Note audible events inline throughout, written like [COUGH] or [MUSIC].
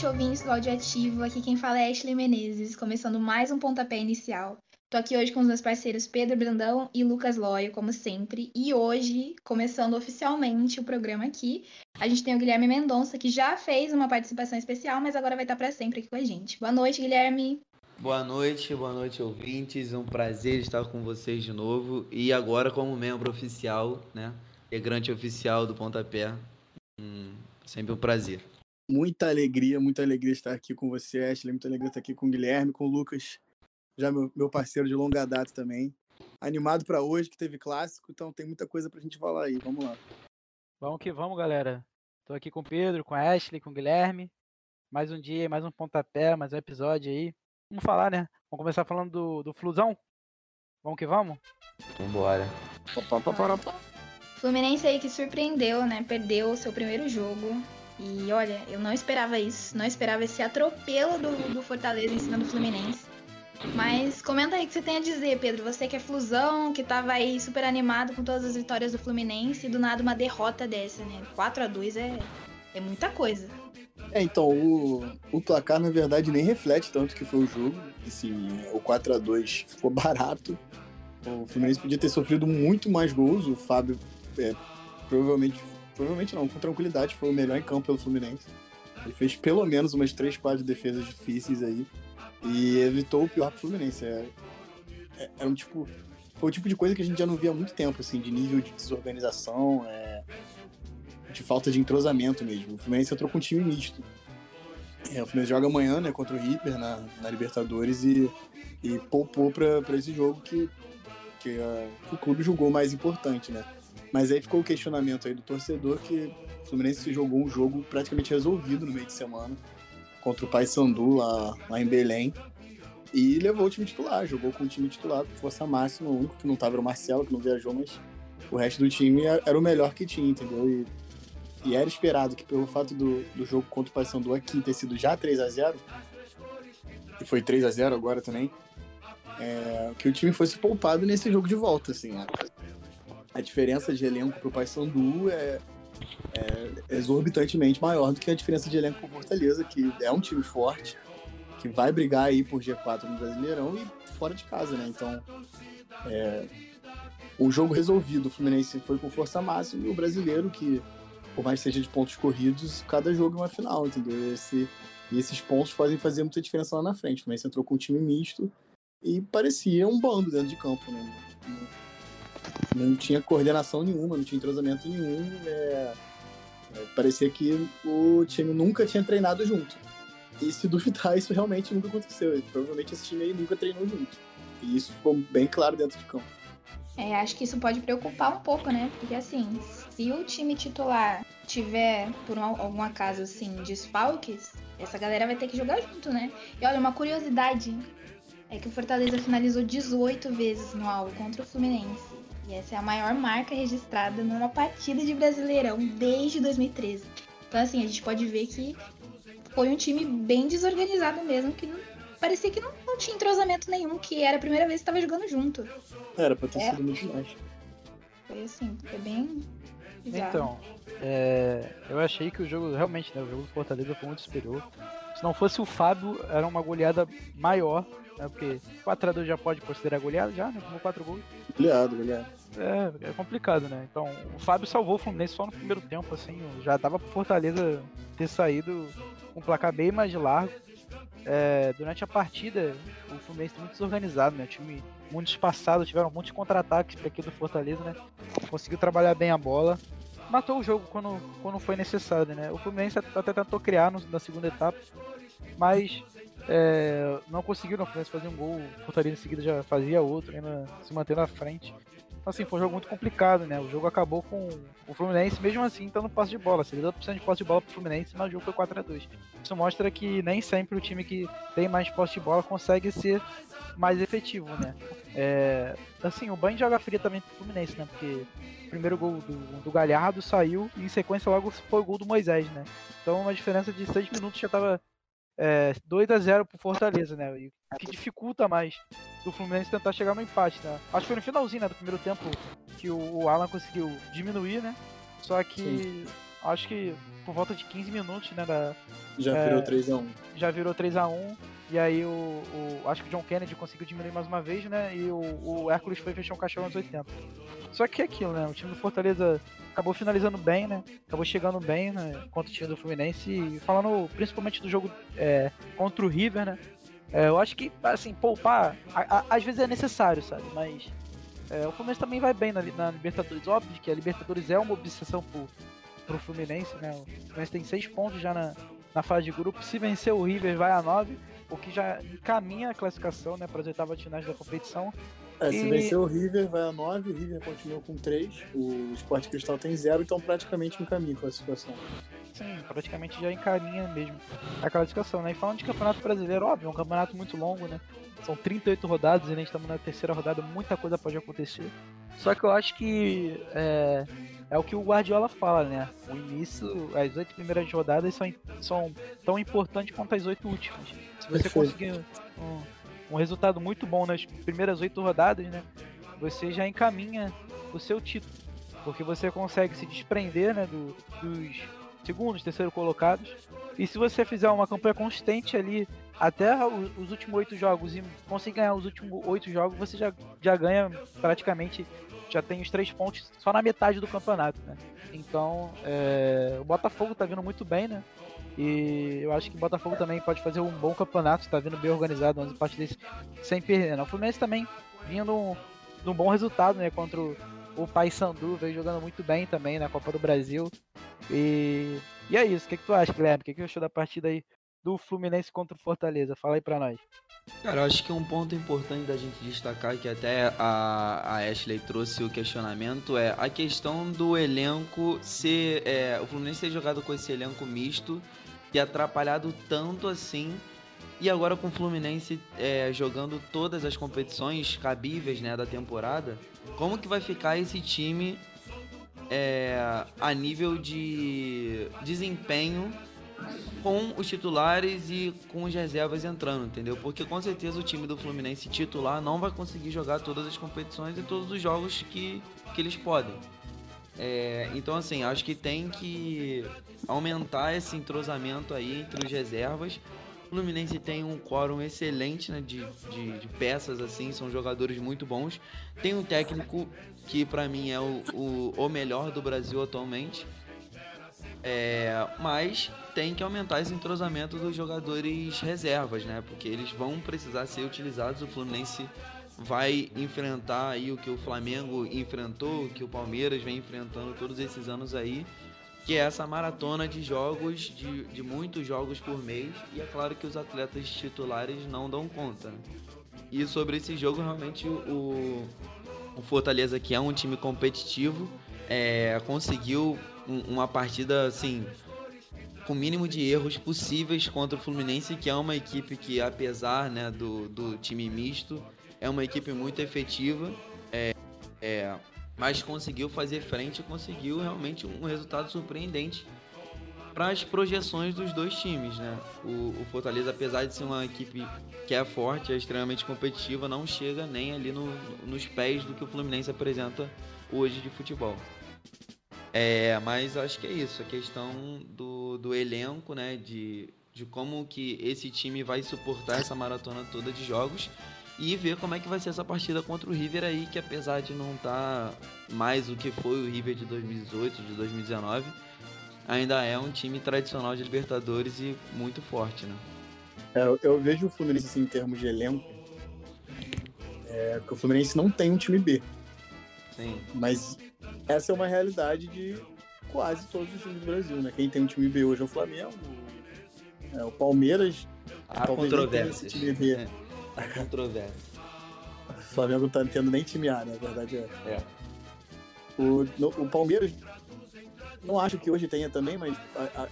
noite, ouvintes do Audioativo. Aqui quem fala é Ashley Menezes, começando mais um pontapé inicial. Tô aqui hoje com os meus parceiros Pedro Brandão e Lucas Loyo, como sempre. E hoje, começando oficialmente o programa aqui, a gente tem o Guilherme Mendonça, que já fez uma participação especial, mas agora vai estar para sempre aqui com a gente. Boa noite, Guilherme. Boa noite, boa noite, ouvintes. Um prazer estar com vocês de novo. E agora como membro oficial, né? Integrante oficial do Pontapé. Hum, sempre um prazer muita alegria, muita alegria estar aqui com você, Ashley. Muita alegria estar aqui com o Guilherme, com o Lucas, já meu, meu parceiro de longa data também. Animado para hoje, que teve clássico, então tem muita coisa pra gente falar aí. Vamos lá. Vamos que vamos, galera. Tô aqui com o Pedro, com a Ashley, com o Guilherme. Mais um dia, mais um pontapé, mais um episódio aí. Vamos falar, né? Vamos começar falando do, do Flusão? Vamos que vamos? Vambora. Fluminense aí que surpreendeu, né? Perdeu o seu primeiro jogo e olha, eu não esperava isso. Não esperava esse atropelo do, do Fortaleza em cima do Fluminense. Mas comenta aí o que você tem a dizer, Pedro. Você que é flusão, que tava aí super animado com todas as vitórias do Fluminense e do nada uma derrota dessa, né? 4 a 2 é, é muita coisa. É, então, o, o placar na verdade nem reflete tanto que foi o jogo. Assim, o 4 a 2 ficou [LAUGHS] barato. O Fluminense podia ter sofrido muito mais gols. O Fábio é, provavelmente provavelmente não, com tranquilidade, foi o melhor em campo pelo Fluminense. Ele fez pelo menos umas 3, 4 defesas difíceis aí e evitou o pior pro Fluminense. É, é, é, um tipo. Foi o tipo de coisa que a gente já não via há muito tempo, assim, de nível de desorganização, é, de falta de entrosamento mesmo. O Fluminense entrou com um time misto. É, o Fluminense joga amanhã, né, contra o River na, na Libertadores e, e poupou para esse jogo que, que, uh, que o clube julgou mais importante, né? Mas aí ficou o questionamento aí do torcedor que o Fluminense jogou um jogo praticamente resolvido no meio de semana contra o Paysandu lá, lá em Belém e levou o time titular, jogou com o time titular, força máxima, o único que não tava era o Marcelo, que não viajou, mas o resto do time era o melhor que tinha, entendeu? E, e era esperado que pelo fato do, do jogo contra o Paysandu aqui ter sido já 3 a 0 e foi 3 a 0 agora também, é, que o time fosse poupado nesse jogo de volta, assim. Né? A diferença de elenco para o Paysandu é, é exorbitantemente maior do que a diferença de elenco para o Fortaleza, que é um time forte, que vai brigar aí por G4 no Brasileirão e fora de casa, né? Então, é, o jogo resolvido, o Fluminense foi com força máxima e o brasileiro, que por mais que seja de pontos corridos, cada jogo é uma final, entendeu? Esse, e esses pontos podem fazer muita diferença lá na frente. O Fluminense entrou com um time misto e parecia um bando dentro de campo, né? Não tinha coordenação nenhuma, não tinha entrosamento nenhum. É, é, parecia que o time nunca tinha treinado junto. E se duvidar, [LAUGHS] isso realmente nunca aconteceu. E, provavelmente esse time aí nunca treinou junto. E isso ficou bem claro dentro de campo. É, acho que isso pode preocupar um pouco, né? Porque assim, se o time titular tiver, por um, algum acaso, assim, desfalques, essa galera vai ter que jogar junto, né? E olha, uma curiosidade é que o Fortaleza finalizou 18 vezes no alvo contra o Fluminense. E essa é a maior marca registrada numa partida de Brasileirão desde 2013. Então, assim, a gente pode ver que foi um time bem desorganizado mesmo, que não, parecia que não, não, tinha entrosamento nenhum, que era a primeira vez que estava jogando junto. Era pra ter é. sido muito mais. Foi assim, foi bem. Bizarro. Então, é, eu achei que o jogo, realmente, né, o jogo do Fortaleza foi muito superior. Se não fosse o Fábio, era uma goleada maior, né, porque 4x2 já pode considerar goleada, já, né, como 4 gols. Goleado, goleado é, é complicado, né? Então, o Fábio salvou o Fluminense só no primeiro tempo, assim, já dava pro Fortaleza ter saído com um placar bem mais largo. É, durante a partida, o Fluminense muito desorganizado, né? O time muito espaçado, tiveram de contra-ataques para aqui do Fortaleza, né? Conseguiu trabalhar bem a bola. Matou o jogo quando, quando foi necessário, né? O Fluminense até tentou criar no, na segunda etapa, mas é, não conseguiu no Fluminense fazer um gol. O Fortaleza em seguida já fazia outro, ainda se mantendo à frente. Então, assim, foi um jogo muito complicado, né? O jogo acabou com o Fluminense, mesmo assim, no posse de bola. 72% de posse de bola pro Fluminense, mas o jogo foi 4 a 2 Isso mostra que nem sempre o time que tem mais posse de bola consegue ser mais efetivo, né? É, assim, o banho joga fria também pro Fluminense, né? Porque o primeiro gol do, do Galhardo saiu e em sequência logo foi o gol do Moisés, né? Então, uma diferença de 6 minutos já tava é, 2 a 0 pro Fortaleza, né? Que dificulta mais do Fluminense tentar chegar no empate, né? Acho que foi no finalzinho né, do primeiro tempo que o, Alan conseguiu diminuir, né? Só que acho que por volta de 15 minutos, né? Da, Já É. virou 3x1. já virou 3 a 1 E aí o, o- Acho que o John Kennedy conseguiu diminuir mais uma vez, né? E o, o Hércules foi fechar um caixão aos 80. Só que é aquilo, né? O time do Fortaleza acabou finalizando bem, né? Acabou chegando bem, né? Contra o time do Fluminense. E falando principalmente do jogo é, contra o River, né? É, eu acho que, assim, poupar, a- a- às vezes é necessário, sabe? Mas é, o Fluminense também vai bem na, na Libertadores. Óbvio que a Libertadores é uma obsessão pro, pro Fluminense, né? O Fluminense tem seis pontos já na, na fase de grupo. Se vencer o River, vai a nove, o que já encaminha a classificação, né? Para as oitavas finais da competição. É, se E- vencer o River, vai a 9, o River continua com 3, o Sport Cristal tem 0, então praticamente encaminha a classificação. Sim, praticamente já encaminha mesmo a classificação, né? E falando de campeonato brasileiro, óbvio, é um campeonato muito longo, né? São 38 rodadas e a gente estamos na terceira rodada, muita coisa pode acontecer. Só que eu acho que é, é o que o Guardiola fala, né? O início, as oito primeiras rodadas são, são tão importantes quanto as oito últimas. Se você Perfeito. conseguir um, um resultado muito bom nas primeiras oito rodadas, né? Você já encaminha o seu título. Porque você consegue se desprender né, do- dos segundos, terceiro colocados. E se você fizer uma campanha consistente ali até os últimos oito jogos e conseguir ganhar os últimos oito jogos, você já, já ganha praticamente, já tem os três pontos só na metade do campeonato, né? Então, é, o Botafogo tá vindo muito bem, né? E eu acho que o Botafogo também pode fazer um bom campeonato, tá vindo bem organizado, 11 partidas sem perder. Né? O Fluminense também vindo um, de um bom resultado, né? Contra o, o Paysandu, veio jogando muito bem também na Copa do Brasil. E, e é isso. O que, que tu acha, Guilherme? O que, que achou da partida aí do Fluminense contra o Fortaleza? Fala aí pra nós. Cara, eu acho que um ponto importante da gente destacar, que até a, a Ashley trouxe o questionamento, é a questão do elenco ser. é, o Fluminense ter jogado com esse elenco misto e atrapalhado tanto assim. E agora com o Fluminense é, jogando todas as competições cabíveis né, da temporada, como que vai ficar esse time é, a nível de desempenho com os titulares e com as reservas entrando, entendeu? Porque com certeza o time do Fluminense titular não vai conseguir jogar todas as competições e todos os jogos que, que eles podem. É, então, assim, acho que tem que aumentar esse entrosamento aí entre os reservas. O Fluminense tem um quórum excelente né, de, de, de peças, assim, são jogadores muito bons. Tem um técnico que, para mim, é o, o, o melhor do Brasil atualmente. É, mas tem que aumentar esse entrosamento dos jogadores reservas, né? Porque eles vão precisar ser utilizados. O Fluminense vai enfrentar aí o que o Flamengo enfrentou, o que o Palmeiras vem enfrentando todos esses anos aí, que é essa maratona de jogos, de, de muitos jogos por mês. E é claro que os atletas titulares não dão conta. né? E sobre esse jogo, realmente o, o Fortaleza, que é um time competitivo, é, conseguiu um- uma partida assim com o mínimo de erros possíveis contra o Fluminense, que é uma equipe que, apesar né, do, do time misto, é uma equipe muito efetiva, é, é, mas conseguiu fazer frente e conseguiu realmente um resultado surpreendente para as projeções dos dois times. Né? O, o Fortaleza, apesar de ser uma equipe que é forte, é extremamente competitiva, não chega nem ali no- nos pés do que o Fluminense apresenta hoje de futebol. É, mas acho que é isso, a questão do, do elenco, né? De, de como que esse time vai suportar essa maratona toda de jogos e ver como é que vai ser essa partida contra o River aí, que apesar de não estar mais o que foi o River de 2018, de 2019, ainda é um time tradicional de Libertadores e muito forte, né? É, eu- vejo o Fluminense assim, em termos de elenco, é, porque o Fluminense não tem um time B, Sim. mas essa é uma realidade de quase todos os times do Brasil, né? Quem tem um time B hoje é o Flamengo, é, o Palmeiras, Há controvérsias. time B. É, há controvérsias. o Flamengo tá tendo nem time A, né? A verdade é. É. O, no- o Palmeiras, não acho que hoje tenha também, mas a- a-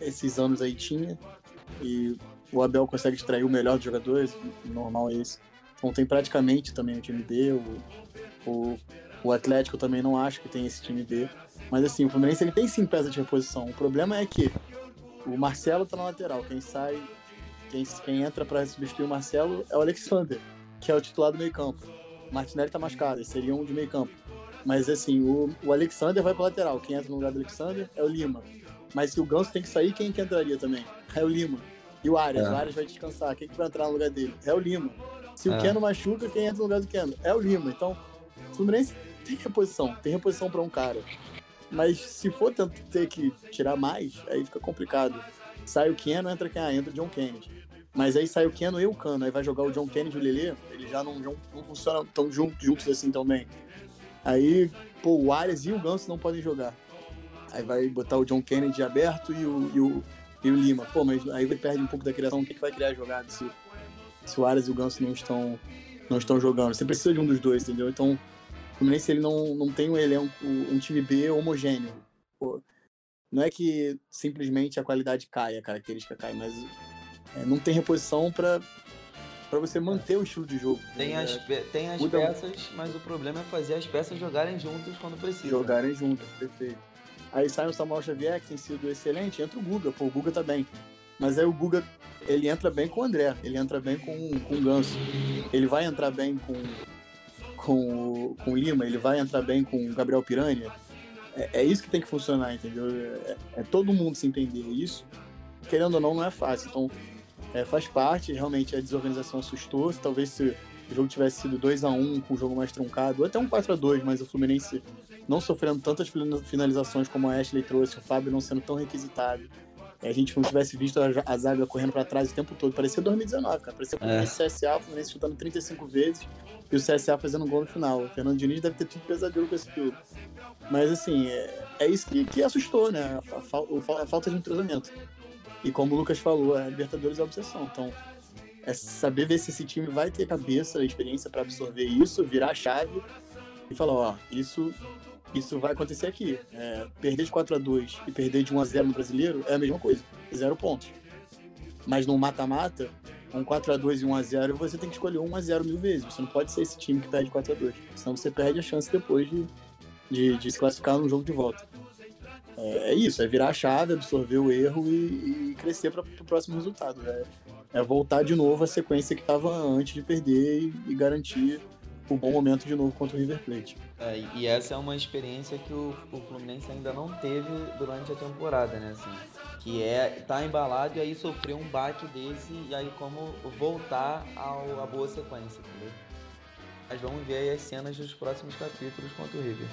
esses anos aí tinha. E o Abel consegue extrair o melhor dos jogadores, normal é esse. Então tem praticamente também o time B. O, o, o Atlético também não acho que tem esse time B. Mas assim, o Fluminense ele tem sim peça de reposição. O problema é que o Marcelo tá na lateral. Quem sai, quem, quem entra para substituir o Marcelo é o Alexander, que é o titular do meio campo. O Martinelli tá machucado, seria um de meio campo. Mas assim, o, o Alexander vai pra lateral. Quem entra no lugar do Alexander é o Lima. Mas se o Ganso tem que sair, quem que entraria também? É o Lima. E o Arias, É. o Arias vai descansar. Quem que vai entrar no lugar dele? É o Lima. Se o É. Keno machuca, quem entra no lugar do Keno? É o Lima. Então, o Fluminense tem reposição, tem reposição pra um cara. Mas se for ter que tirar mais, aí fica complicado. Sai o Keno, entra quem? Ah, entra o John Kennedy. Mas aí sai o Keno e o Cano, aí vai jogar o John Kennedy e o Lelê, eles já não, não, não funcionam tão juntos, juntos assim também. Aí, pô, o Arias e o Ganso não podem jogar. Aí vai botar o John Kennedy aberto e o, e o, e o Lima. Pô, mas aí ele perde um pouco da criação. O que, que vai criar a jogada se, se o Arias e o Ganso não estão, não estão jogando? Você precisa de um dos dois, entendeu? Então, o Fluminense ele não, não tem um elenco, um time B homogêneo. Pô, não é que simplesmente a qualidade cai, a característica cai, mas é, não tem reposição para para você manter o estilo de jogo. Tem É, as, tem as muda- peças, mas o problema é fazer as peças jogarem juntas quando precisa. jogarem juntos, perfeito. Aí sai o Samuel Xavier, que tem sido excelente, entra o Guga, pô, o Guga tá bem. Mas aí o Guga, ele entra bem com o André, ele entra bem com, com o Ganso. Ele vai entrar bem com, com, o- com o Lima, ele vai entrar bem com o Gabriel Piranha. É, é isso que tem que funcionar, entendeu? É, é todo mundo se entender isso. Querendo ou não, não é fácil. Então, é, faz parte, realmente a desorganização assustou. Talvez se o jogo tivesse sido 2 a 1 com o jogo mais truncado, ou até um 4 a 2 mas o Fluminense não sofrendo tantas fina- finalizações como a Ashley trouxe, o Fábio não sendo tão requisitado. a gente não tivesse visto a, a zaga correndo pra trás o tempo todo. Parecia 2019, cara. Parecia o Fluminense CSA, o Fluminense chutando 35 vezes e o CSA fazendo um gol no final. O Fernando Diniz deve ter tido pesadelo com esse jogo. Mas assim, é, é isso que, que assustou, né? A, fa- a falta de entrosamento. E como o Lucas falou, a Libertadores é obsessão. Então, é saber ver se esse time vai ter cabeça, experiência para absorver isso, virar a chave e falar, ó, isso, isso vai acontecer aqui. É, perder de 4 a 2 e perder de 1 a 0 no brasileiro é a mesma coisa, zero pontos. Mas no mata-mata, um 4 a 2 e 1 a 0 você tem que escolher 1 a 0 mil vezes. Você não pode ser esse time que perde 4 a 2 senão você perde a chance depois de, de, de se classificar no jogo de volta. É, é isso, é virar a chave, absorver o erro e, e crescer para o próximo resultado. É, é voltar de novo à sequência que estava antes de perder e, e garantir o bom momento de novo contra o River Plate. É, e essa é uma experiência que o, o Fluminense ainda não teve durante a temporada, né? Assim, que é tá embalado e aí sofrer um baque desse e aí como voltar ao, à boa sequência, entendeu? Mas vamos ver aí as cenas dos próximos capítulos contra o River.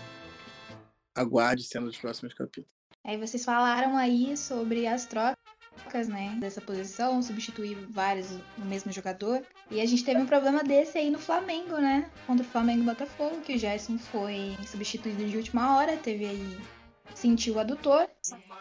Aguarde cena dos próximos capítulos. Aí vocês falaram aí sobre as trocas, né, dessa posição, substituir vários no mesmo jogador. E a gente teve um problema desse aí no Flamengo, né? Contra o Flamengo e Botafogo, que o Gerson foi substituído de última hora, teve aí sentiu o adutor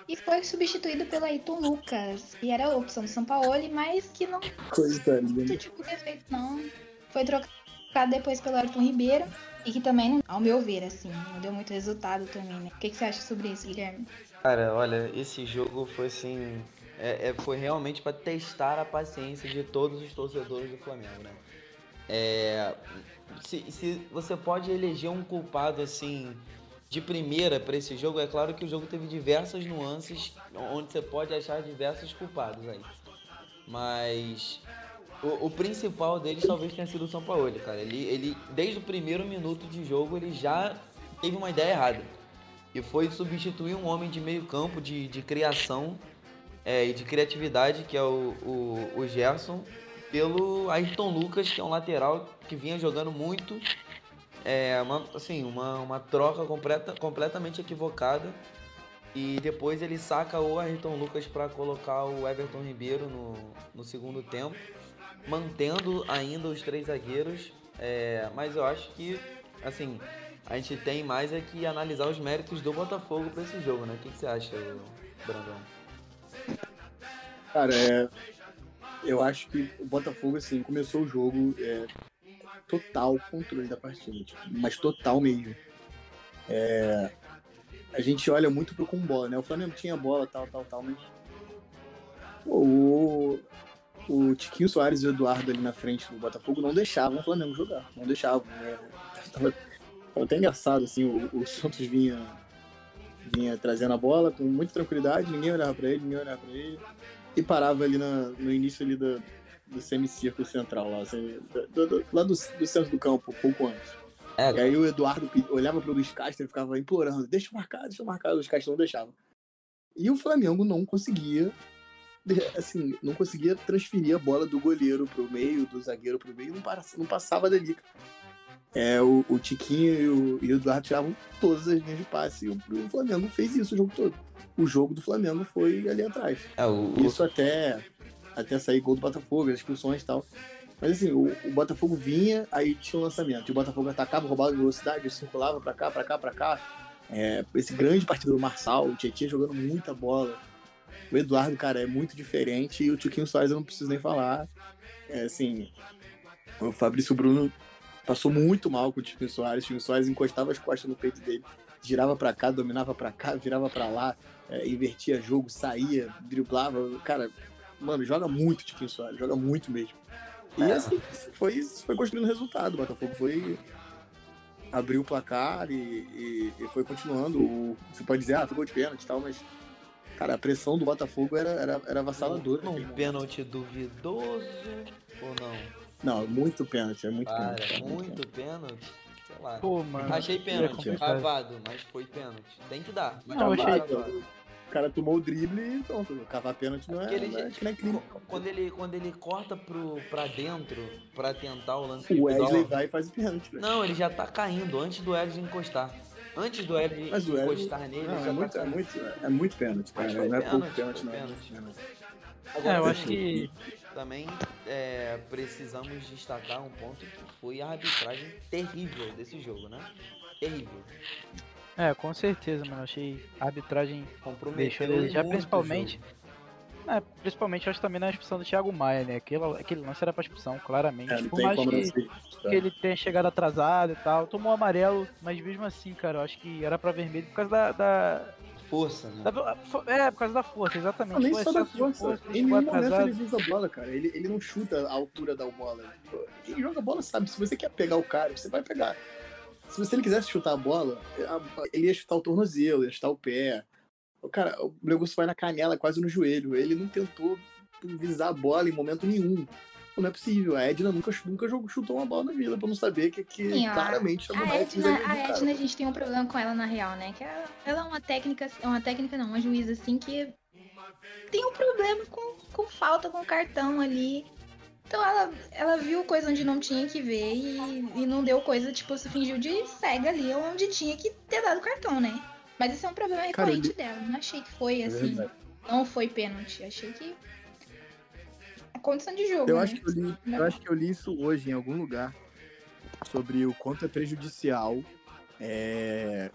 e foi substituído pelo Ayrton Lucas, que era a opção do Sampaoli, mas que não Coisa linda. tipo de efeito não. Foi trocado depois pelo Ayrton Ribeiro e que também, ao meu ver, assim, não deu muito resultado também, né? O que, que você acha sobre isso, Guilherme? Cara, olha, esse jogo foi assim. é- é- foi realmente para testar a paciência de todos os torcedores do Flamengo, né? É, se, se você pode eleger um culpado assim de primeira para esse jogo, é claro que o jogo teve diversas nuances onde você pode achar diversos culpados aí. Mas o, o principal deles talvez tenha sido o São Paulo, cara. Ele, ele, desde o primeiro minuto de jogo, ele já teve uma ideia errada. E foi substituir um homem de meio campo, de, de criação é, e de criatividade, que é o, o, o Gerson, pelo Ayrton Lucas, que é um lateral que vinha jogando muito. É, uma, assim, uma, uma troca completa, completamente equivocada. E depois ele saca o Ayrton Lucas para colocar o Everton Ribeiro no, no segundo tempo, mantendo ainda os três zagueiros. É, mas eu acho que, assim, a gente tem mais é que analisar os méritos do Botafogo para esse jogo, né? O que, que você acha, Brandão? Cara, é, eu acho que o Botafogo, assim, começou o jogo é, total controle da partida, tipo, mas total mesmo. É, a gente olha muito pro com bola, né? O Flamengo tinha bola, tal, tal, tal, mas o, o Tiquinho Soares e o Eduardo ali na frente do Botafogo não deixavam o Flamengo jogar, não deixavam. né? Tava, tava até engraçado, assim, o, o Santos vinha, vinha trazendo a bola com muita tranquilidade, ninguém olhava pra ele, ninguém olhava pra ele e parava ali na- no início ali do, do semicírculo central, lá, assim, do- do- lá do, do centro do campo, pouco antes. É, E aí o Eduardo olhava pro Luiz Castro e ficava implorando, deixa eu marcar, deixa eu marcar, o Luiz Castro não deixava. E o Flamengo não conseguia, [LAUGHS] assim, não conseguia transferir a bola do goleiro pro meio, do zagueiro pro meio, não, para- não passava dali. É, o, o Tiquinho e o, e o Eduardo tiravam todas as linhas de passe e o, o Flamengo fez isso o jogo todo. O jogo do Flamengo foi ali atrás. é, o, Isso até, até sair gol do Botafogo, as expulsões e tal. Mas assim, o, o Botafogo vinha, aí tinha o lançamento. E o Botafogo atacava, roubava velocidade, circulava pra cá, pra cá, pra cá. É, esse grande partido do Marçal, o Tietchan jogando muita bola. O Eduardo, cara, é muito diferente. E o Tiquinho Soares eu não preciso nem falar. É, assim, o Fabrício Bruno passou muito mal com o Tiquinho Soares. O Tiquinho Soares encostava as costas no peito dele. Girava pra cá, dominava pra cá, virava pra lá. é, invertia jogo, saía, driblava. Cara, Mano, joga muito o Tiquinho Soares, joga muito mesmo. E É. assim, foi, foi construindo resultado. O Botafogo foi. abriu o placar e, e- e foi continuando. O- você pode dizer, ah, ficou de pênalti e tal, mas. Cara, a pressão do Botafogo era, era, era avassaladora. Momento. pênalti duvidoso ou não? Não, muito pênalti, é muito Para, pênalti. muito pênalti? Sei lá. Pô, mano. Achei é pênalti, cavado, mas foi pênalti. Tem que dar. Mas Não, cavado, achei- cavado. O cara tomou o drible e pronto. Cavar pênalti não é, Aquele não é, que não é crime. Qu- Quando ele, quando ele corta pro, pra dentro pra tentar o lance O Wesley vai e faz o pênalti, velho. Não, ele já tá caindo antes do Edson encostar. Antes do Edson Mas o encostar nele, Não, é já muito, tá é muito, é muito pênalti, cara. Mas foi Não é pouco pênalti, pênalti, não. pênalti. É, eu Agora, acho que. Também é, precisamos destacar um ponto que foi a arbitragem terrível desse jogo, né? Terrível. É, com certeza, mano. Achei a arbitragem Comprometeu deixou já principalmente. jogo. É, principalmente acho também na expulsão do Thiago Maia, né? Aquele, aquele lance era pra expulsão, claramente. É, Por mais que, que ele tenha chegado atrasado e tal, tomou amarelo, mas mesmo assim, cara, eu acho que era pra vermelho por causa da. da, Força, né? da- é, por causa da força, exatamente. Não, nem Foi só da força. ele Em nenhum momento ele visa a bola, cara. Ele, ele não chuta a altura da bola. Quem joga bola sabe, se você quer pegar o cara, você vai pegar. Se você ele quisesse chutar a bola, ele ia chutar o tornozelo, ia chutar o pé. O cara, o negócio vai na canela, quase no joelho. Ele não tentou visar a bola em momento nenhum. Não é possível. A Edna nunca, nunca jogou- chutou uma bola na vida pra não saber que, que Sim, claramente A mais Edna, precisa a cara. Edna, a gente tem um problema com ela na real, né? Que ela, ela é uma técnica, é uma técnica não, uma juíza assim que tem um problema com, com falta, com cartão ali. Então ela, ela viu coisa onde não tinha que ver e, e não deu coisa, tipo, se fingiu de cega ali onde tinha que ter dado cartão, né? Mas esse é um problema Cara, recorrente ele- dela. Não achei que foi É assim. verdade. não foi pênalti. Achei que. É condição de jogo. Eu né? acho, que eu, li, eu acho que eu li isso hoje em algum lugar sobre o quanto é prejudicial é,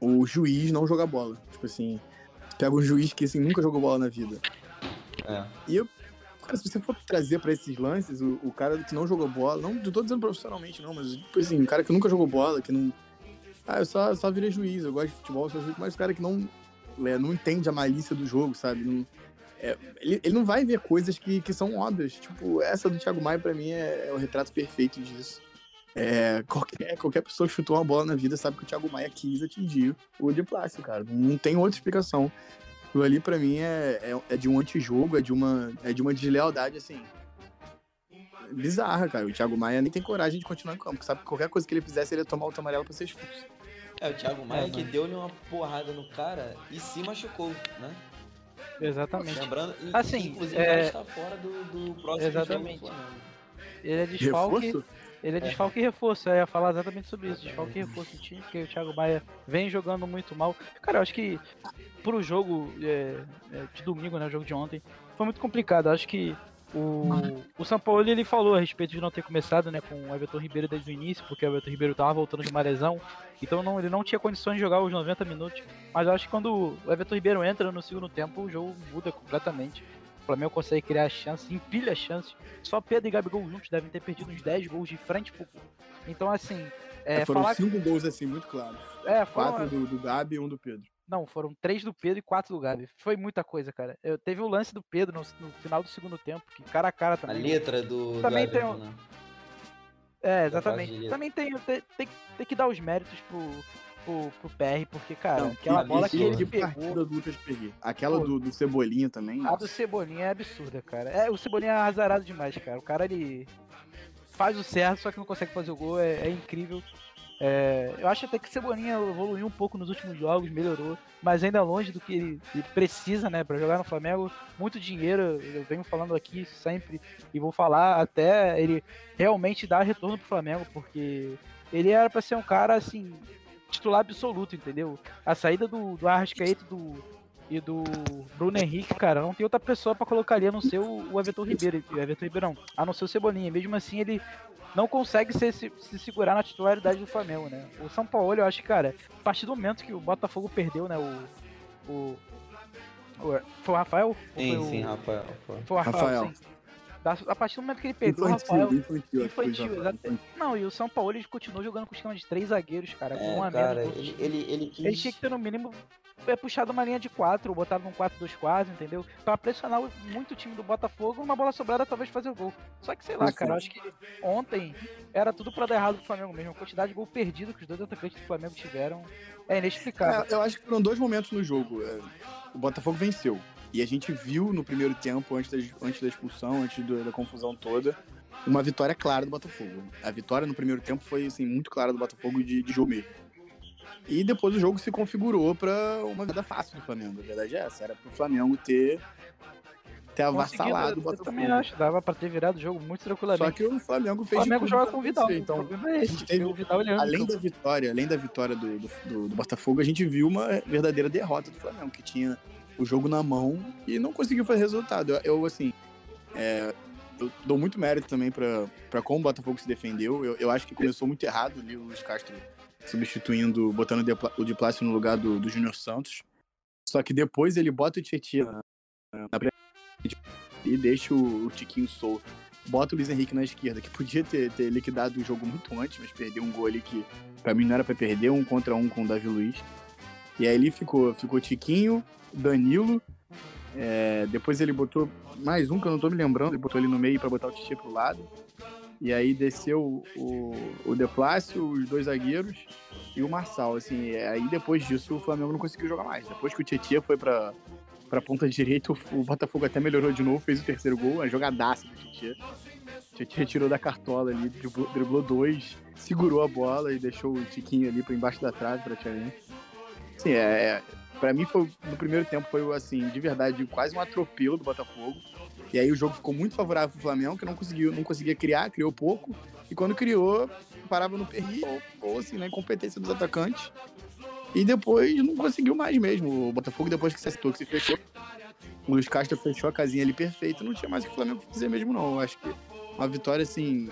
o juiz não jogar bola. Tipo assim, pega um juiz que assim, nunca jogou bola na vida. É. E eu, cara, se você for trazer pra esses lances, o, o cara que não jogou bola, não tô dizendo profissionalmente, não, mas tipo assim, o cara que nunca jogou bola, que não. Ah, eu só, só virei juiz, eu gosto de futebol, só juiz, mas o cara que não, é, não entende a malícia do jogo, sabe? Não, é, ele, ele não vai ver coisas que, que são óbvias. Tipo, essa do Thiago Maia, pra mim, é, é o retrato perfeito disso. É, qualquer, qualquer pessoa que chutou uma bola na vida sabe que o Thiago Maia quis atingir o de plástico, cara. Não tem outra explicação. Aquilo ali, pra mim, é, é, é de um antijogo, é de uma, é de uma deslealdade, assim, bizarra, cara. O Thiago Maia nem tem coragem de continuar em campo, sabe que qualquer coisa que ele fizesse, ele ia tomar o amarelo pra ser expulso. É, o Thiago Maia É, que deu-lhe uma porrada no cara e se machucou, né? Exatamente. Lembrando, Assim, inclusive é- está fora do, do próximo Exatamente. jogo. Ele é desfalque. Reforço? Ele é desfalque e reforço, eu ia falar exatamente sobre isso, desfalque e reforço do time, porque o Thiago Maia vem jogando muito mal. Cara, eu acho que pro jogo é, é, de domingo, né, o jogo de ontem, foi muito complicado. Eu acho que o, o São Paulo ele falou a respeito de não ter começado né, com o Everton Ribeiro desde o início, porque o Everton Ribeiro tava voltando de uma lesão, então não, ele não tinha condições de jogar os 90 minutos. Mas eu acho que quando o Everton Ribeiro entra no segundo tempo, o jogo muda completamente. O Flamengo consegue criar chances, empilha chances. Só Pedro e Gabigol juntos devem ter perdido uns 10 gols de frente pro gol. Então, assim, é, Foram falar que. cinco gols, assim, muito claros. É, foram, Quatro do, do Gabi e um do Pedro. Não, foram três do Pedro e quatro do Gabi. Foi muita coisa, cara. Eu, teve o lance do Pedro no, no final do segundo tempo, que cara a cara A também. letra do, Também do tem Everton, um- né? É, exatamente. Também tem, tem, tem, tem que dar os méritos pro, pro, pro PR, porque, cara, Não, aquela que bola que ele que pegou. do Lucas. Aquela Pô. do, do Cebolinha também. A do Cebolinha é absurda, cara. É, o Cebolinha é azarado demais, cara. O cara, ele faz o certo, só que não consegue fazer o gol. É, é incrível. É, eu acho até que Cebolinha evoluiu um pouco nos últimos jogos, melhorou, mas ainda longe do que ele, ele precisa, né, para jogar no Flamengo. Muito dinheiro, eu venho falando aqui sempre e vou falar até ele realmente dar retorno pro Flamengo, porque ele era para ser um cara assim titular absoluto, entendeu? A saída do, do Arrascaeta do, e do Bruno Henrique, cara, não tem outra pessoa para colocar ali a não ser o, o Everton Ribeiro, o Everton Ribeiro não, a não ser o Cebolinha. Mesmo assim, ele não consegue se, se, se, segurar na titularidade do Flamengo, né? O São Paulo, eu acho que, cara, a partir do momento que o Botafogo perdeu, né, o... o, o foi o Rafael? Sim, foi sim, o, Rafael. Foi o Rafael, Rafael. sim. A partir do momento que ele pegou Infantil, o Rafael... infantil, Infantil, exato. Não, e o São Paulo ele continuou jogando com o esquema de três zagueiros, cara, com um É, a cara, menos. ele, ele, ele quis... Ele tinha que ter no mínimo é, puxado uma linha de 4, ou botado num 4-2-4, entendeu? Pra pressionar muito o time do Botafogo, uma bola sobrada talvez fazer o gol. Só que sei lá, cara, eu acho que ontem era tudo pra dar errado pro Flamengo mesmo. A quantidade de gol perdido que os dois atacantes do Flamengo tiveram é inexplicável. É, eu acho que foram dois momentos no jogo. É, O Botafogo venceu. E a gente viu no primeiro tempo, antes da, antes da expulsão, antes do- da confusão toda, uma vitória clara do Botafogo. A vitória no primeiro tempo foi assim, muito clara do Botafogo de, de jogo mesmo. E depois o jogo se configurou para uma vida fácil do Flamengo. A verdade é essa. Era pro Flamengo ter, ter avassalado o eu também Botafogo. acho, dava pra ter virado o jogo muito Só tranquilamente. que o Flamengo o fez de Flamengo joga com o Vidal. vencer. Então, o é esse. gente teve- o Vidal ele anda além da vitória, além da vitória do, do, do- do Botafogo, a gente viu uma verdadeira derrota do Flamengo, que tinha o jogo na mão e não conseguiu fazer resultado. Eu, eu, assim, é, eu dou muito mérito também pra como o Botafogo se defendeu. Eu, eu acho que começou muito errado ali o Luiz Castro substituindo, botando o Depla- o Di Plácio no lugar do, do Júnior Santos. Só que depois ele bota o Tietchan na, na e deixa o, o Tiquinho solto. Bota o Luiz Henrique na esquerda, que podia ter, ter liquidado o jogo muito antes, mas perdeu um gol ali que pra mim não era pra perder, um contra um com o Davi Luiz. E aí ele ficou, ficou Tiquinho, Danilo, é, depois ele botou mais um que eu não tô me lembrando, ele botou ali no meio pra botar o Tietchan pro lado. E aí desceu o, o De Plácio, os dois zagueiros e o Marçal, assim, aí depois disso o Flamengo não conseguiu jogar mais. Depois que o Tietchan foi pra, pra ponta direita, o, o Botafogo até melhorou de novo, fez o terceiro gol, a jogadaça do Tietchan. O Tietchan tirou da cartola ali, driblou, driblou dois, segurou a bola e deixou o Tiquinho ali pra embaixo da trave praticamente. Assim, é, é, pra mim foi, no primeiro tempo foi, assim, de verdade, quase um atropelo do Botafogo. E aí o jogo ficou muito favorável pro Flamengo, que não conseguiu, não conseguia criar, criou pouco. E quando criou, parava no perri ou, ou assim, na incompetência dos atacantes. E depois não conseguiu mais mesmo. O Botafogo, depois que se acertou, que se fechou, o Luiz Castro fechou a casinha ali perfeita, não tinha mais o que o Flamengo fazer mesmo, não. Eu acho que uma vitória, assim,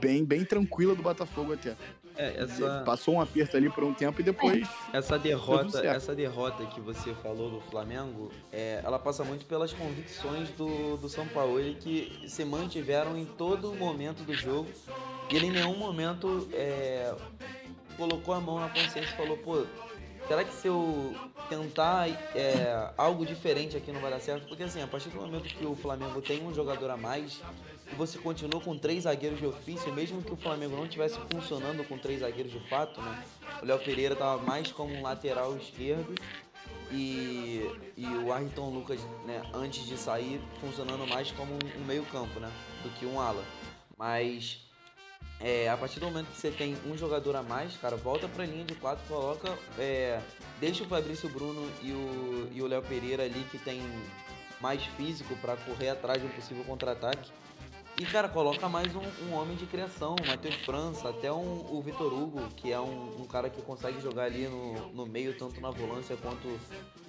bem, bem tranquila do Botafogo até. É, essa, Passou um aperto ali por um tempo e depois. essa Deu tudo derrota, essa derrota que você falou do Flamengo, é, ela passa muito pelas convicções do, do São Paulo, que se mantiveram em todo momento do jogo e ele em nenhum momento é, colocou a mão na consciência e falou, pô, será que se eu tentar é, algo diferente aqui não vai dar certo? Porque assim, a partir do momento que o Flamengo tem um jogador a mais você continua com três zagueiros de ofício, mesmo que o Flamengo não estivesse funcionando com três zagueiros de fato, né? O Léo Pereira tava mais como um lateral esquerdo e, e o Arrington Lucas, né, antes de sair, funcionando mais como um, um meio-campo, né? Do que um ala. Mas é, a partir do momento que você tem um jogador a mais, cara, volta pra linha de quatro, coloca. é, deixa o Fabrício Bruno e o e o Léo Pereira ali que tem mais físico pra correr atrás de um possível contra-ataque. E, cara, coloca mais um, um homem de criação, o Matheus França, até um, o Vitor Hugo, que é um, um cara que consegue jogar ali no, no meio, tanto na volância quanto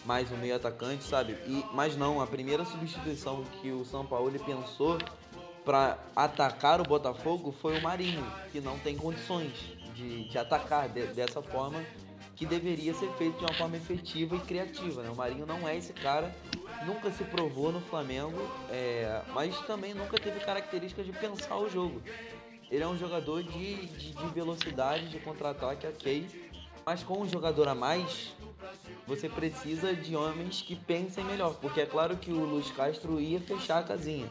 mais um meio atacante, sabe? E, mas não, a primeira substituição que o São Paulo pensou para atacar o Botafogo foi o Marinho, que não tem condições de, de atacar de- dessa forma que deveria ser feito de uma forma efetiva e criativa. Né? O Marinho não é esse cara, nunca se provou no Flamengo, é, mas também nunca teve características de pensar o jogo. Ele é um jogador de, de, de velocidade, de contra-ataque, ok. Mas com um jogador a mais, você precisa de homens que pensem melhor. Porque é claro que o Luiz Castro ia fechar a casinha.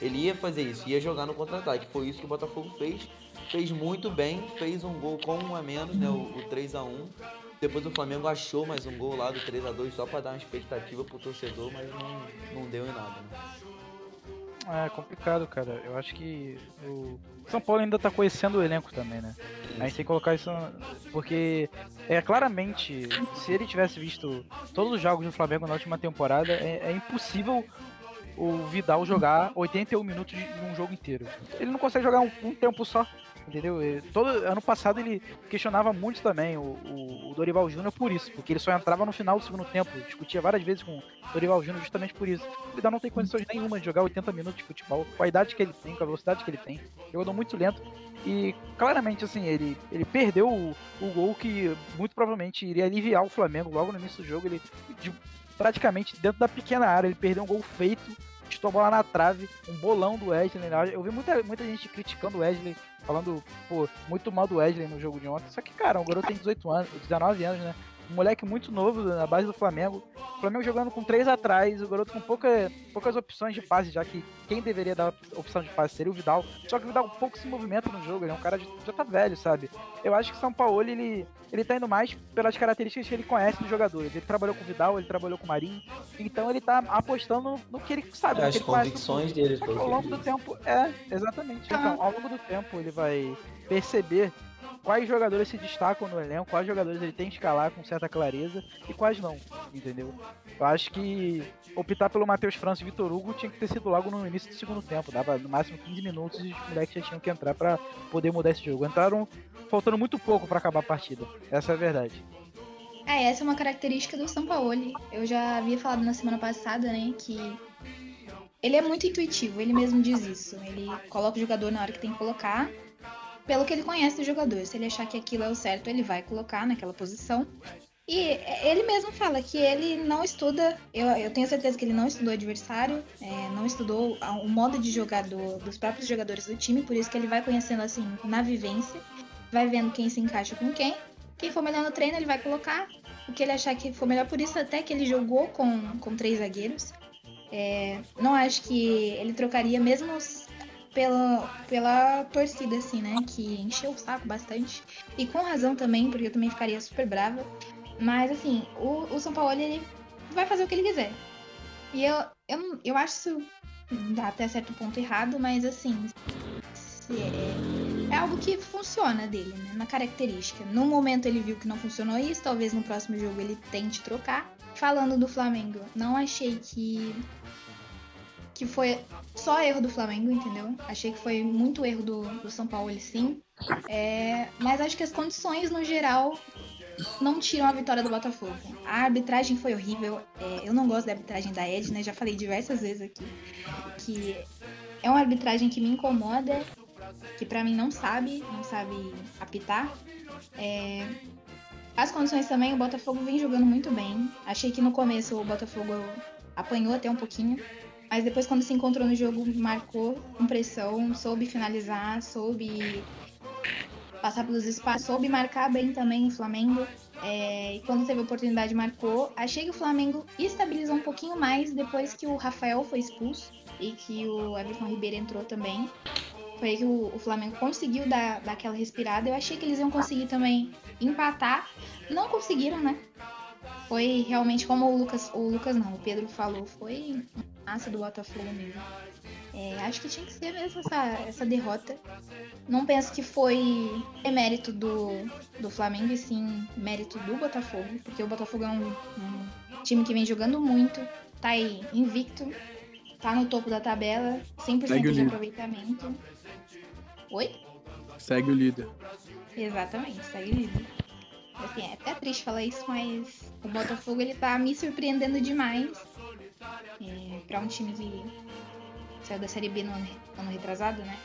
Ele ia fazer isso, ia jogar no contra-ataque. Foi isso que o Botafogo fez. Fez muito bem, fez um gol com um a menos, né? O, o 3 a 1 Depois o Flamengo achou mais um gol lá do 3 a 2 só para dar uma expectativa pro torcedor, mas não, não deu em nada. Né? É complicado, cara. Eu acho que o São Paulo ainda tá conhecendo o elenco também, né? A gente tem que colocar isso. Porque é claramente, se ele tivesse visto todos os jogos do Flamengo na última temporada, é, é impossível o Vidal jogar 81 minutos num jogo inteiro. Ele não consegue jogar um, um tempo só. Entendeu? Ele, todo ano passado ele questionava muito também o, o, o Dorival Júnior por isso, porque ele só entrava no final do segundo tempo, discutia várias vezes com o Dorival Júnior justamente por isso. O Vidal não tem condições nenhuma de jogar 80 minutos de futebol, com a idade que ele tem, com a velocidade que ele tem, jogador muito lento. E claramente, assim, ele, ele perdeu o, o gol que muito provavelmente iria aliviar o Flamengo logo no início do jogo. Ele, de, praticamente dentro da pequena área, ele perdeu um gol feito chutou a bola na trave, um bolão do Wesley. Né? Eu vi muita, muita gente criticando o Wesley, falando, pô, muito mal do Wesley no jogo de ontem. Só que, cara, o garoto tem 18 anos, 19 anos, né? Um moleque muito novo na base do Flamengo. O Flamengo jogando com três atrás, o garoto com pouca, poucas opções de passe, já que quem deveria dar opção de passe seria o Vidal. Só que o Vidal pouco se movimenta no jogo, ele é um cara de, já tá velho, sabe? Eu acho que o São Paulo, ele, ele tá indo mais pelas características que ele conhece dos jogadores. Ele trabalhou com o Vidal, ele trabalhou com o Marinho, então ele tá apostando no, no que ele sabe. As ele convicções dele. Ao longo do tempo, é, exatamente. Então, ao longo do tempo, ele vai perceber quais jogadores se destacam no elenco, quais jogadores ele tem que escalar com certa clareza e quais não, entendeu? Eu acho que optar pelo Matheus França e Vitor Hugo tinha que ter sido logo no início do segundo tempo, dava no máximo 15 minutos e os moleques já tinham que entrar para poder mudar esse jogo. Entraram faltando muito pouco para acabar a partida, essa é a verdade. É, essa é uma característica do Sampaoli. Eu já havia falado na semana passada, né, que ele é muito intuitivo, ele mesmo diz isso. Ele coloca o jogador na hora que tem que colocar pelo que ele conhece do jogador. Se ele achar que aquilo é o certo, ele vai colocar naquela posição. E ele mesmo fala que ele não estuda, eu, eu tenho certeza que ele não estudou adversário, é, não estudou o modo de jogar do, dos próprios jogadores do time, por isso que ele vai conhecendo assim na vivência, vai vendo quem se encaixa com quem. Quem for melhor no treino, ele vai colocar o que ele achar que for melhor, por isso até que ele jogou com, com três zagueiros. É, não acho que ele trocaria mesmo pela, pela torcida, assim, né? Que encheu o saco bastante. E com razão também, porque eu também ficaria super brava. Mas, assim, o, o São Paulo, ele vai fazer o que ele quiser. E eu, eu, eu acho isso até certo ponto errado, mas, assim, é, é algo que funciona dele, né? Na característica. No momento ele viu que não funcionou isso, talvez no próximo jogo ele tente trocar. Falando do Flamengo, não achei que que foi só erro do Flamengo, entendeu? Achei que foi muito erro do, do São Paulo, sim. É, mas acho que as condições, no geral, não tiram a vitória do Botafogo. A arbitragem foi horrível. É, eu não gosto da arbitragem da Edna, já falei diversas vezes aqui. Que é uma arbitragem que me incomoda, que para mim não sabe, não sabe apitar. É, as condições também, o Botafogo vem jogando muito bem. Achei que no começo o Botafogo apanhou até um pouquinho. Mas depois, quando se encontrou no jogo, marcou com pressão, soube finalizar, soube passar pelos espaços, soube marcar bem também o Flamengo. É, e quando teve oportunidade, marcou. Achei que o Flamengo estabilizou um pouquinho mais depois que o Rafael foi expulso e que o Everton Ribeiro entrou também. Foi aí que o, o Flamengo conseguiu dar, dar aquela respirada. Eu achei que eles iam conseguir também empatar. Não conseguiram, né? Foi realmente como o Lucas, o Lucas não, o Pedro falou, foi massa do Botafogo mesmo. É, acho que tinha que ser mesmo essa, essa derrota. Não penso que foi mérito do, do Flamengo, e sim mérito do Botafogo, porque o Botafogo é um, um time que vem jogando muito, tá aí invicto, tá no topo da tabela, 100% de aproveitamento. Oi? Segue o líder. Exatamente, segue o líder. Assim, é até triste falar isso, mas o Botafogo ele tá me surpreendendo demais. É, pra um time que saiu da Série B no ano, ano retrasado, né?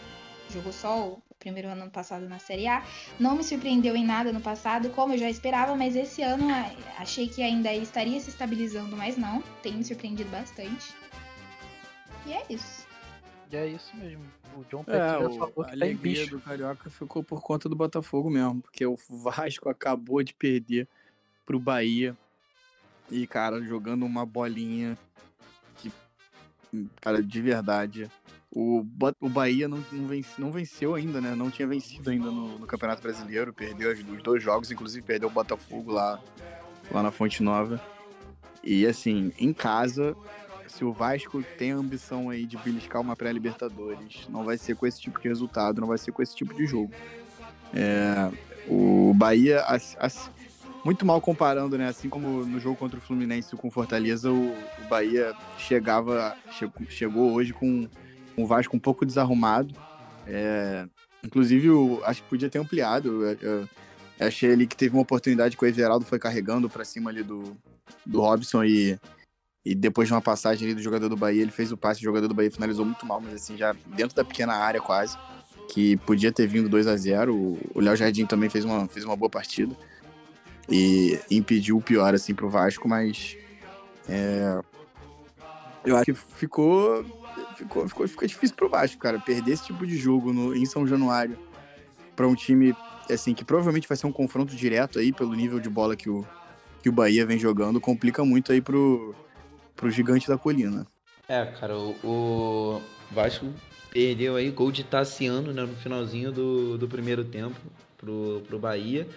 Jogou só o primeiro ano passado na Série A. Não me surpreendeu em nada no passado, como eu já esperava, mas esse ano achei que ainda estaria se estabilizando, mas não. Tem me surpreendido bastante. E é isso. E é isso mesmo. O John é, o, falou que a tá alegria do Carioca ficou por conta do Botafogo mesmo, porque o Vasco acabou de perder pro Bahia. E, cara, jogando uma bolinha cara, de verdade. O, o Bahia não, não, venci, não venceu ainda, né? Não tinha vencido ainda no, no Campeonato Brasileiro. Perdeu os dois jogos, inclusive perdeu o Botafogo lá, lá na Fonte Nova. E, assim, em casa, se o Vasco tem a ambição aí de beliscar uma pré-Libertadores, não vai ser com esse tipo de resultado, não vai ser com esse tipo de jogo. É, o Bahia, as, as, muito mal comparando, né? Assim como no jogo contra o Fluminense com o Fortaleza, o, o Bahia chegava, chegou, chegou hoje com o Vasco um pouco desarrumado. É, inclusive, acho que podia ter ampliado. Eu, eu, eu achei ali que teve uma oportunidade que o Everaldo foi carregando para cima ali do, do Robson e e depois de uma passagem ali do jogador do Bahia, ele fez o passe, o jogador do Bahia finalizou muito mal, mas assim, já dentro da pequena área quase, que podia ter vindo 2 a 0 O Léo Jardim também fez uma, fez uma boa partida e impediu o pior assim pro Vasco, mas é, eu acho que ficou, ficou, ficou, ficou difícil pro Vasco, cara, perder esse tipo de jogo no, em São Januário para um time assim que provavelmente vai ser um confronto direto aí pelo nível de bola que o que o Bahia vem jogando, complica muito aí pro pro gigante da colina. É, cara, o, o Vasco perdeu aí gol de Tassiano né, no finalzinho do, do primeiro tempo pro, pro Bahia.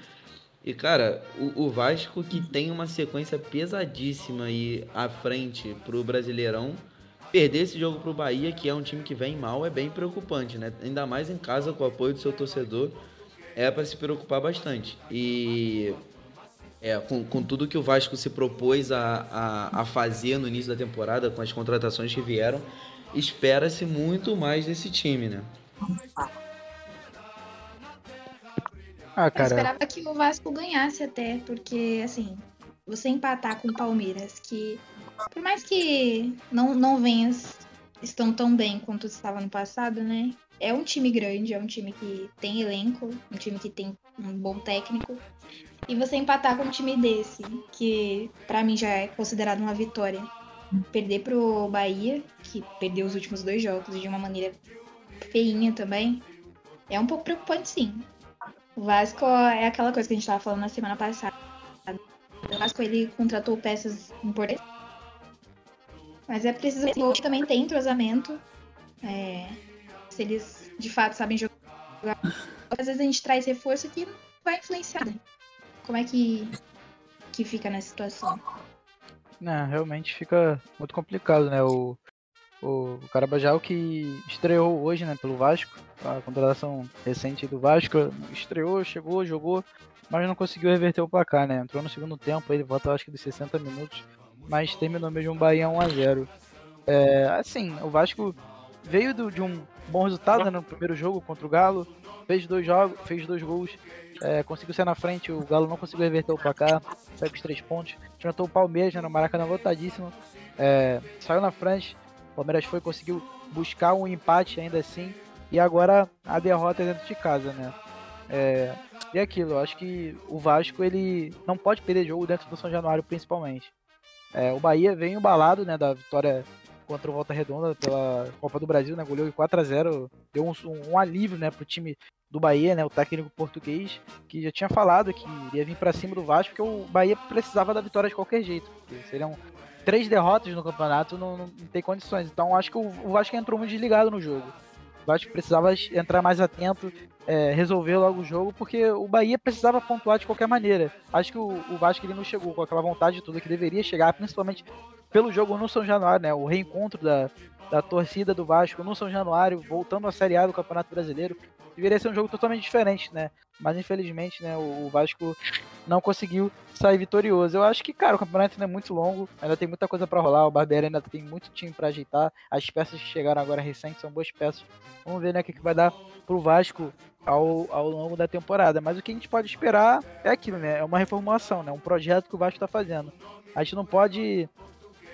E, cara, o, o Vasco que tem uma sequência pesadíssima aí à frente pro Brasileirão, perder esse jogo pro Bahia, que é um time que vem mal, é bem preocupante, né? Ainda mais em casa com o apoio do seu torcedor, é para se preocupar bastante. E é, com, com tudo que o Vasco se propôs a, a, a fazer no início da temporada, com as contratações que vieram, espera-se muito mais desse time, né? Ah, cara. Eu esperava que o Vasco ganhasse até, porque, assim, você empatar com o Palmeiras, que por mais que não, não venha estão tão bem quanto estava no passado, né? É um time grande, é um time que tem elenco, um time que tem um bom técnico. E você empatar com um time desse, que para mim já é considerado uma vitória, perder pro Bahia, que perdeu os últimos dois jogos de uma maneira feinha também, é um pouco preocupante sim. O Vasco é aquela coisa que a gente tava falando na semana passada. O Vasco ele contratou peças importantes, mas é preciso que também tem entrosamento. É, se eles de fato sabem jogar. Às vezes a gente traz reforço que vai influenciar. Né? Como é que, que fica nessa situação? Não, realmente fica muito complicado, né? O, o Carabajal que estreou hoje, né, pelo Vasco, a contratação recente do Vasco, estreou, chegou, jogou, mas não conseguiu reverter o placar, né? Entrou no segundo tempo, ele voltou acho que dos 60 minutos, mas terminou mesmo o Bahia 1 a 0. É, assim, o Vasco veio do, de um bom resultado né, no primeiro jogo contra o Galo, fez dois jogos, fez dois gols, é, conseguiu ser na frente, o Galo não conseguiu reverter o placar, saiu com os três pontos, enfrentou o Palmeiras né, no Maracanã lotadíssimo, é, saiu na frente, Palmeiras foi conseguiu buscar um empate ainda assim, e agora a derrota é dentro de casa, né? É, e aquilo, eu acho que o Vasco ele não pode perder jogo dentro do São Januário principalmente. É, o Bahia vem embalado né, da vitória contra o Volta Redonda pela Copa do Brasil, né? Goleou 4 a 0 deu um, um, alívio, né, pro time do Bahia, né, o técnico português, que já tinha falado que iria vir para cima do Vasco, porque o Bahia precisava da vitória de qualquer jeito. Seriam três derrotas no campeonato, não, não, não tem condições. Então acho que o, o Vasco entrou muito desligado no jogo. O Vasco precisava entrar mais atento, é, resolver logo o jogo, porque o Bahia precisava pontuar de qualquer maneira. Acho que o, o Vasco ele não chegou com aquela vontade de tudo que deveria chegar, principalmente pelo jogo no São Januário, né? O reencontro da, da torcida do Vasco no São Januário, voltando à Série A do Campeonato Brasileiro. Deveria ser um jogo totalmente diferente, né? Mas infelizmente, né, o Vasco não conseguiu sair vitorioso. Eu acho que, cara, o campeonato ainda é muito longo, ainda tem muita coisa para rolar, o Barbieri ainda tem muito time para ajeitar. As peças que chegaram agora recentes são boas peças. Vamos ver, né, o que, que vai dar pro Vasco ao, ao longo da temporada. Mas o que a gente pode esperar é aquilo, né? É uma reformulação, né? Um projeto que o Vasco está fazendo. A gente não pode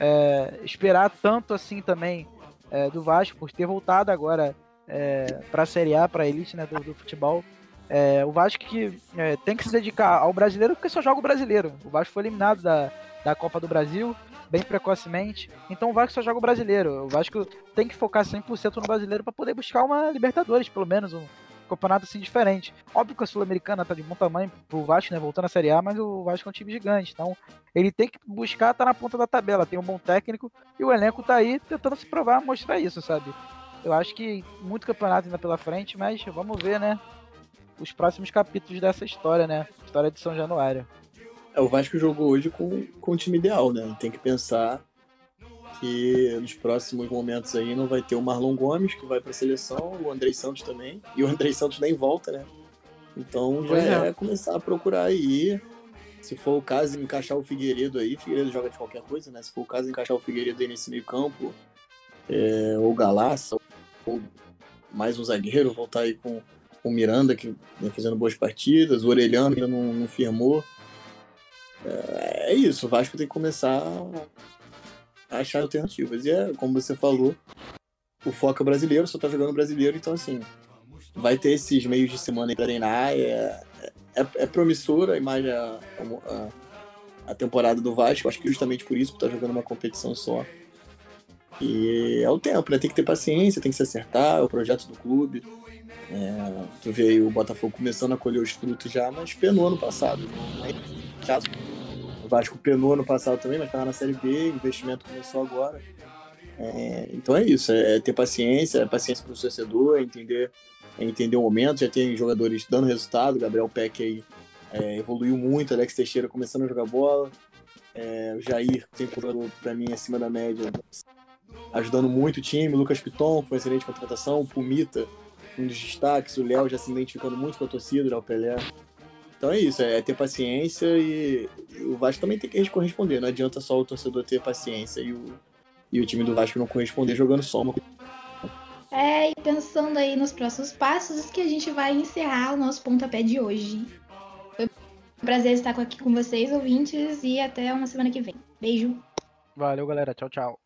é, esperar tanto assim também é, do Vasco por ter voltado agora é, para a Série A, para a elite né, do, do futebol. É, o Vasco que é, tem que se dedicar ao brasileiro porque só joga o brasileiro. O Vasco foi eliminado da, da Copa do Brasil bem precocemente, então o Vasco só joga o brasileiro. O Vasco tem que focar 100% no brasileiro para poder buscar uma Libertadores, pelo menos um, campeonato assim diferente. Óbvio que a Sul-Americana tá de bom tamanho pro Vasco, né? Voltando à Série A, mas o Vasco é um time gigante. Então, ele tem que buscar tá na ponta da tabela, tem um bom técnico e o elenco tá aí tentando se provar, mostrar isso, sabe? Eu acho que muito campeonato ainda pela frente, mas vamos ver, né? Os próximos capítulos dessa história, né? História de São Januário. É, o Vasco jogou hoje com, com o time ideal, né? Tem que pensar que nos próximos momentos aí não vai ter o Marlon Gomes, que vai para a seleção, o Andrei Santos também, e o Andrei Santos nem volta, né? Então já é. é. começar a procurar aí. Se for o caso, encaixar o Figueiredo aí, Figueiredo joga de qualquer coisa, né? Se for o caso, encaixar o Figueiredo aí nesse meio campo, é, ou Galaça, ou mais um zagueiro, [LAUGHS] voltar aí com o Miranda, que vem fazendo boas partidas, o Orelhano ainda não, não firmou. É, é, isso, o Vasco tem que começar a achar alternativas. E é, como você falou, o foco é brasileiro, só tá jogando brasileiro, então assim, vai ter esses meios de semana aí pra treinar. É, é, é promissora a imagem, a, a, a, temporada do Vasco, acho que justamente por isso, por tá jogando uma competição só. E é o tempo, né? Tem que ter paciência, tem que se acertar, é o projeto do clube. É, tu vê aí o Botafogo começando a colher os frutos já, mas penou ano passado. Né? O Vasco penou ano passado também, mas estava na Série B, o investimento começou agora. É, então é isso, é, ter paciência, é paciência para o torcedor, é entender, é entender o momento, já tem jogadores dando resultado, Gabriel Peck aí é, evoluiu muito, Alex Teixeira começando a jogar bola, é, o Jair, sempre jogador para mim acima da média, ajudando muito o time, Lucas Piton foi uma excelente contratação, o Pumita um dos destaques, o Léo já se identificando muito com a torcida, o Léo Pelé. Então é isso, é ter paciência e, o Vasco também tem que corresponder. Não adianta só o torcedor ter paciência e o, e o time do Vasco não corresponder jogando só uma É, e pensando aí nos próximos passos, que a gente vai encerrar o nosso pontapé de hoje. Foi um prazer estar aqui com vocês, ouvintes, e até uma semana que vem. Beijo. Valeu, galera. Tchau, tchau.